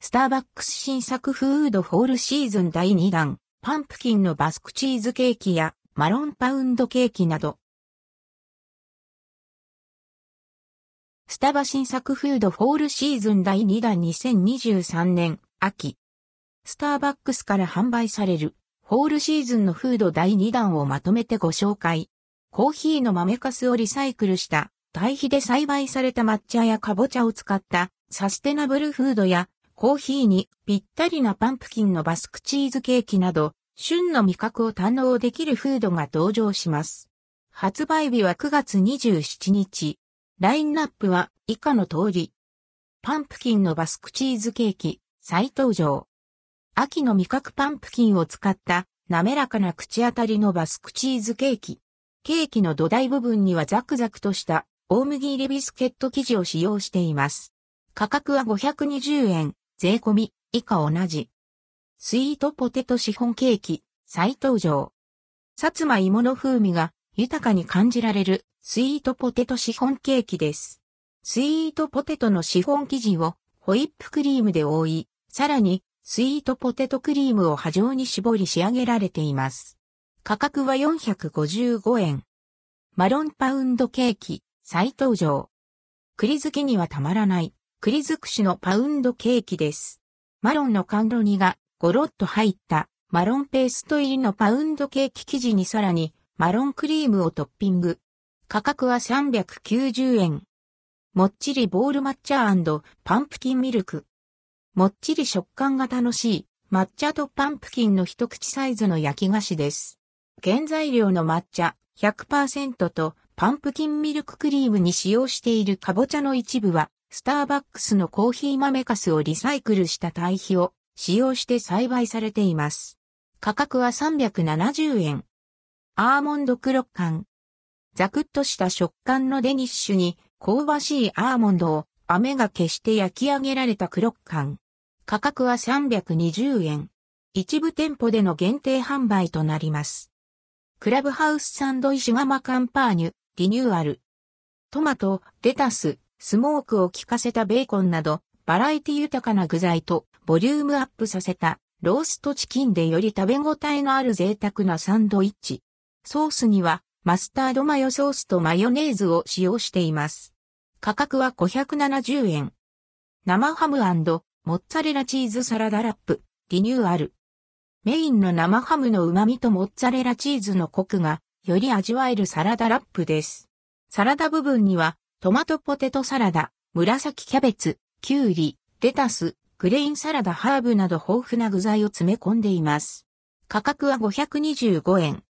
スターバックス新作フード Fall シーズン第2弾、パンプキンのバスクチーズケーキやマロンパウンドケーキなど。スタバ新作フード Fall シーズン第2弾2023年秋。スターバックスから販売される Fall シーズンのフード第2弾をまとめてご紹介。コーヒーの豆かすをリサイクルした堆肥で栽培された抹茶やかぼちゃを使ったサステナブルフードやコーヒーにぴったりなパンプキンのバスクチーズケーキなど、旬の味覚を堪能できるフードが登場します。発売日は9月27日。ラインナップは以下の通り。パンプキンのバスクチーズケーキ、再登場。秋の味覚パンプキンを使った滑らかな口当たりのバスクチーズケーキ。ケーキの土台部分にはザクザクとした大麦入りビスケット生地を使用しています。価格は520円。税込み、以下同じ。スイートポテトシフォンケーキ、再登場。さつまいもの風味が豊かに感じられるスイートポテトシフォンケーキです。スイートポテトのシフォン生地をホイップクリームで覆い、さらにスイートポテトクリームを波状に絞り仕上げられています。価格は455円。マロンパウンドケーキ、再登場。栗好きにはたまらない栗尽くしのパウンドケーキです。マロンの甘露煮がゴロッと入ったマロンペースト入りのパウンドケーキ生地にさらにマロンクリームをトッピング。価格は390円。もっちりボール抹茶パンプキンミルク。もっちり食感が楽しい抹茶とパンプキンの一口サイズの焼き菓子です。原材料の抹茶100%とパンプキンミルククリームに使用しているかぼちゃの一部はスターバックスのコーヒー豆かすをリサイクルした堆肥を使用して栽培されています。価格は370円。アーモンドクロッカン。ザクッとした食感のデニッシュに香ばしいアーモンドを飴が消して焼き上げられたクロッカン。価格は320円。一部店舗での限定販売となります。クラブハウスサンドイシガマカンパーニュ、リニューアル。トマト、レタス、スモークを効かせたベーコンなど、バラエティ豊かな具材とボリュームアップさせたローストチキンでより食べ応えのある贅沢なサンドイッチ。ソースにはマスタードマヨソースとマヨネーズを使用しています。価格は570円。生ハムモッツァレラチーズサラダラップ、リニューアル。メインの生ハムの旨味とモッツァレラチーズのコクがより味わえるサラダラップです。サラダ部分にはトマトポテトサラダ、紫キャベツ、キュウリ、レタス、グレインサラダハーブなど豊富な具材を詰め込んでいます。価格は525円。